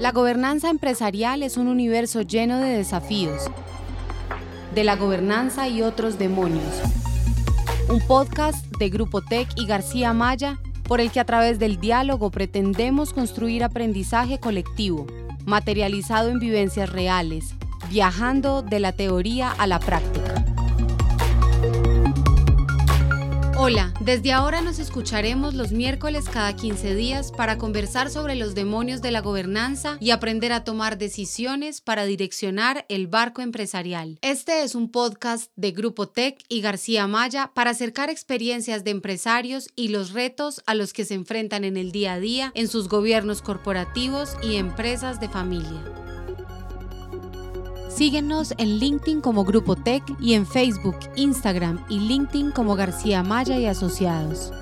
La gobernanza empresarial es un universo lleno de desafíos, de la gobernanza y otros demonios. Un podcast de Grupo Tech y García Maya por el que a través del diálogo pretendemos construir aprendizaje colectivo, materializado en vivencias reales, viajando de la teoría a la práctica. Hola, desde ahora nos escucharemos los miércoles cada 15 días para conversar sobre los demonios de la gobernanza y aprender a tomar decisiones para direccionar el barco empresarial. Este es un podcast de Grupo Tech y García Maya para acercar experiencias de empresarios y los retos a los que se enfrentan en el día a día en sus gobiernos corporativos y empresas de familia. Síguenos en LinkedIn como Grupo Tech y en Facebook, Instagram y LinkedIn como García Maya y Asociados.